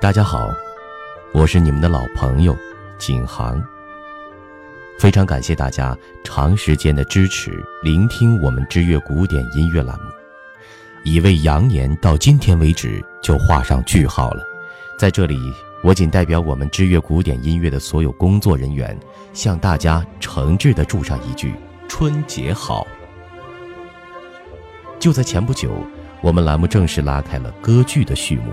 大家好，我是你们的老朋友景航。非常感谢大家长时间的支持，聆听我们之乐古典音乐栏目。已为羊年到今天为止就画上句号了。在这里，我仅代表我们之乐古典音乐的所有工作人员，向大家诚挚的祝上一句春节好。就在前不久，我们栏目正式拉开了歌剧的序幕。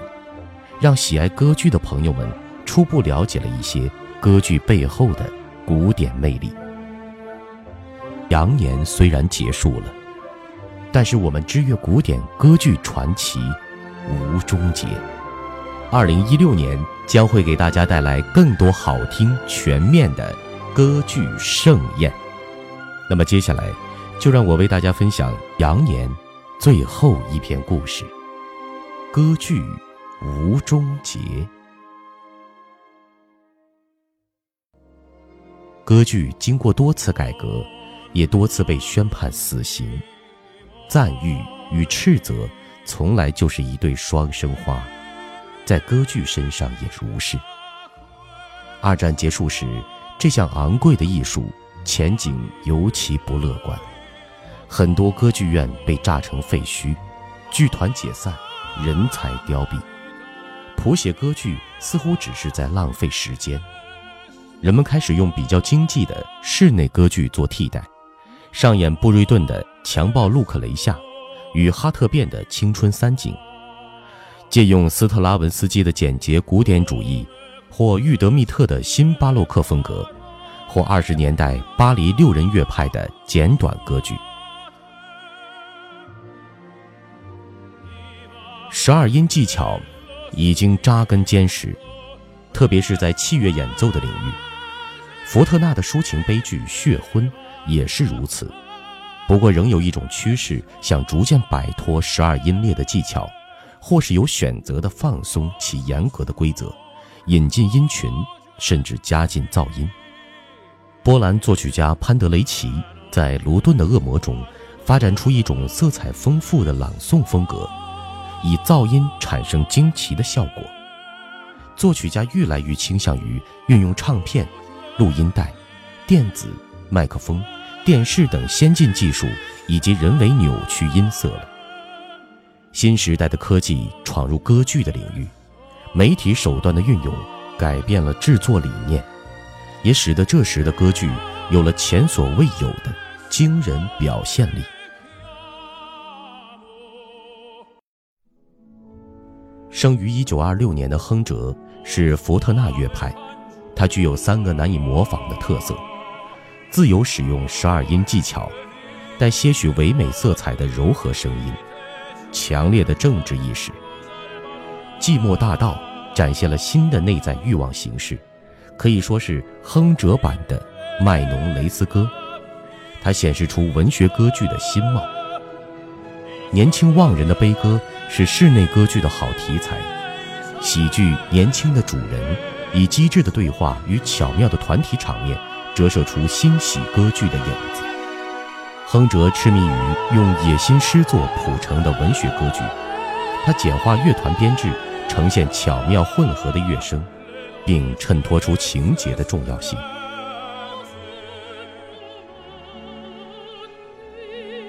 让喜爱歌剧的朋友们初步了解了一些歌剧背后的古典魅力。羊年虽然结束了，但是我们知乐古典歌剧传奇无终结。二零一六年将会给大家带来更多好听、全面的歌剧盛宴。那么接下来，就让我为大家分享羊年最后一篇故事——歌剧。吴中杰，歌剧经过多次改革，也多次被宣判死刑。赞誉与斥责从来就是一对双生花，在歌剧身上也如是。二战结束时，这项昂贵的艺术前景尤其不乐观，很多歌剧院被炸成废墟，剧团解散，人才凋敝。谱写歌剧似乎只是在浪费时间，人们开始用比较经济的室内歌剧做替代，上演布瑞顿的《强暴路克雷夏》与哈特变的《青春三景》，借用斯特拉文斯基的简洁古典主义，或郁德密特的新巴洛克风格，或二十年代巴黎六人乐派的简短歌剧。十二音技巧。已经扎根坚实，特别是在器乐演奏的领域。福特纳的抒情悲剧《血婚》也是如此。不过，仍有一种趋势，想逐渐摆脱十二音列的技巧，或是有选择的放松其严格的规则，引进音群，甚至加进噪音。波兰作曲家潘德雷奇在《卢顿的恶魔》中，发展出一种色彩丰富的朗诵风格。以噪音产生惊奇的效果。作曲家越来越倾向于运用唱片、录音带、电子、麦克风、电视等先进技术，以及人为扭曲音色了。新时代的科技闯入歌剧的领域，媒体手段的运用改变了制作理念，也使得这时的歌剧有了前所未有的惊人表现力。生于一九二六年的亨哲是福特纳乐派，他具有三个难以模仿的特色：自由使用十二音技巧，带些许唯美色彩的柔和声音，强烈的政治意识。寂寞大道展现了新的内在欲望形式，可以说是亨哲版的麦农雷斯歌。它显示出文学歌剧的新貌。年轻忘人的悲歌是室内歌剧的好题材，喜剧年轻的主人以机智的对话与巧妙的团体场面折射出欣喜歌剧的影子。亨哲痴迷于用野心诗作谱成的文学歌剧，他简化乐团编制，呈现巧妙混合的乐声，并衬托出情节的重要性。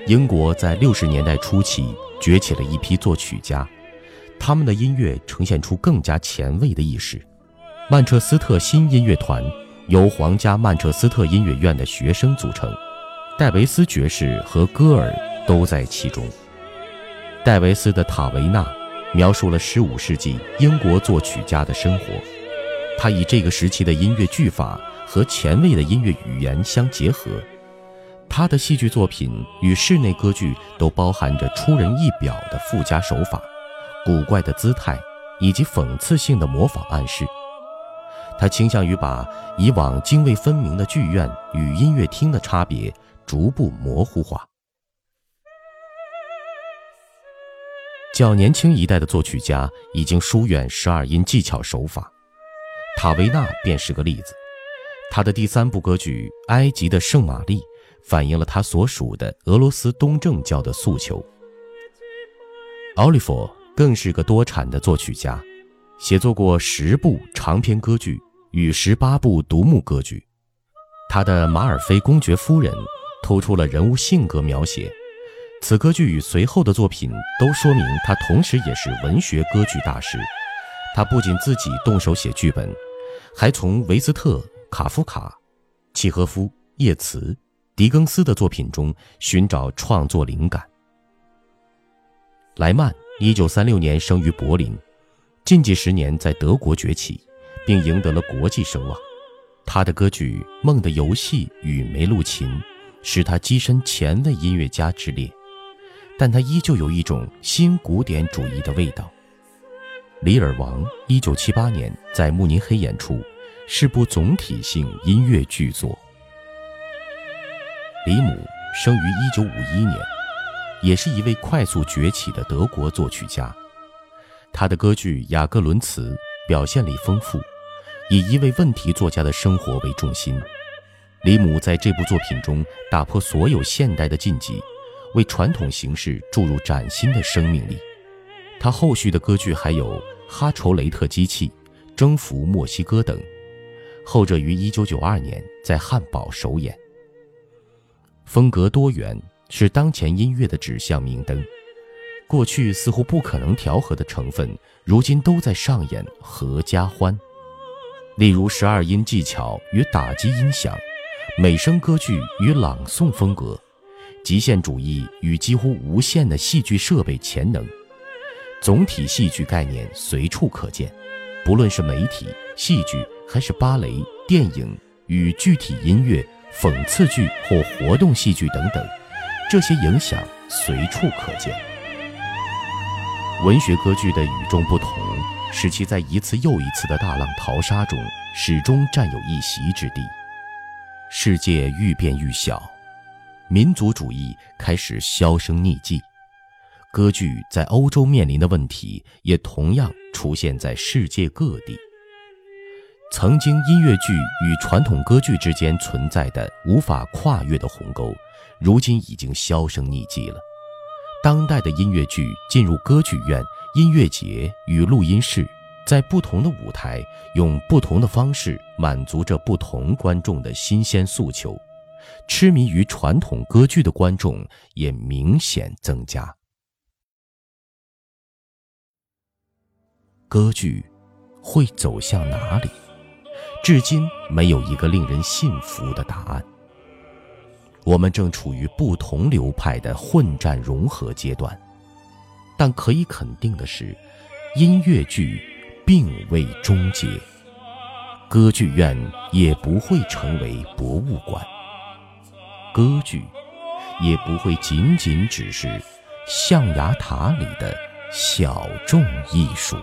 英国在六十年代初期崛起了一批作曲家，他们的音乐呈现出更加前卫的意识。曼彻斯特新音乐团由皇家曼彻斯特音乐院的学生组成，戴维斯爵士和戈尔都在其中。戴维斯的《塔维纳》描述了十五世纪英国作曲家的生活，他以这个时期的音乐句法和前卫的音乐语言相结合。他的戏剧作品与室内歌剧都包含着出人意表的附加手法、古怪的姿态以及讽刺性的模仿暗示。他倾向于把以往泾渭分明的剧院与音乐厅的差别逐步模糊化。较年轻一代的作曲家已经疏远十二音技巧手法，塔维纳便是个例子。他的第三部歌剧《埃及的圣玛丽》。反映了他所属的俄罗斯东正教的诉求。奥利弗更是个多产的作曲家，写作过十部长篇歌剧与十八部独幕歌剧。他的《马尔菲公爵夫人》突出了人物性格描写。此歌剧与随后的作品都说明他同时也是文学歌剧大师。他不仅自己动手写剧本，还从维斯特、卡夫卡、契诃夫、叶茨、狄更斯的作品中寻找创作灵感。莱曼一九三六年生于柏林，近几十年在德国崛起，并赢得了国际声望。他的歌剧《梦的游戏》与《梅露琴》使他跻身前卫音乐家之列。但他依旧有一种新古典主义的味道。《李尔王》一九七八年在慕尼黑演出，是部总体性音乐巨作。李姆生于一九五一年，也是一位快速崛起的德国作曲家。他的歌剧《雅各伦茨》表现力丰富，以一位问题作家的生活为重心。李姆在这部作品中打破所有现代的禁忌。为传统形式注入崭新的生命力。他后续的歌剧还有《哈筹雷特机器》《征服墨西哥》等，后者于1992年在汉堡首演。风格多元是当前音乐的指向明灯，过去似乎不可能调和的成分，如今都在上演合家欢。例如十二音技巧与打击音响，美声歌剧与朗诵风格。极限主义与几乎无限的戏剧设备潜能，总体戏剧概念随处可见。不论是媒体、戏剧，还是芭蕾、电影与具体音乐、讽刺剧或活动戏剧等等，这些影响随处可见。文学歌剧的与众不同，使其在一次又一次的大浪淘沙中，始终占有一席之地。世界愈变愈小。民族主义开始销声匿迹，歌剧在欧洲面临的问题也同样出现在世界各地。曾经音乐剧与传统歌剧之间存在的无法跨越的鸿沟，如今已经销声匿迹了。当代的音乐剧进入歌剧院、音乐节与录音室，在不同的舞台用不同的方式满足着不同观众的新鲜诉求。痴迷于传统歌剧的观众也明显增加。歌剧会走向哪里？至今没有一个令人信服的答案。我们正处于不同流派的混战融合阶段，但可以肯定的是，音乐剧并未终结，歌剧院也不会成为博物馆。歌剧也不会仅仅只是象牙塔里的小众艺术。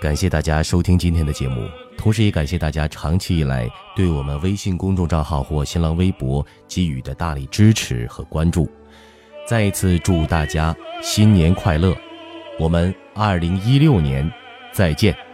感谢大家收听今天的节目，同时也感谢大家长期以来对我们微信公众账号或新浪微博给予的大力支持和关注。再一次祝大家新年快乐！我们二零一六年再见。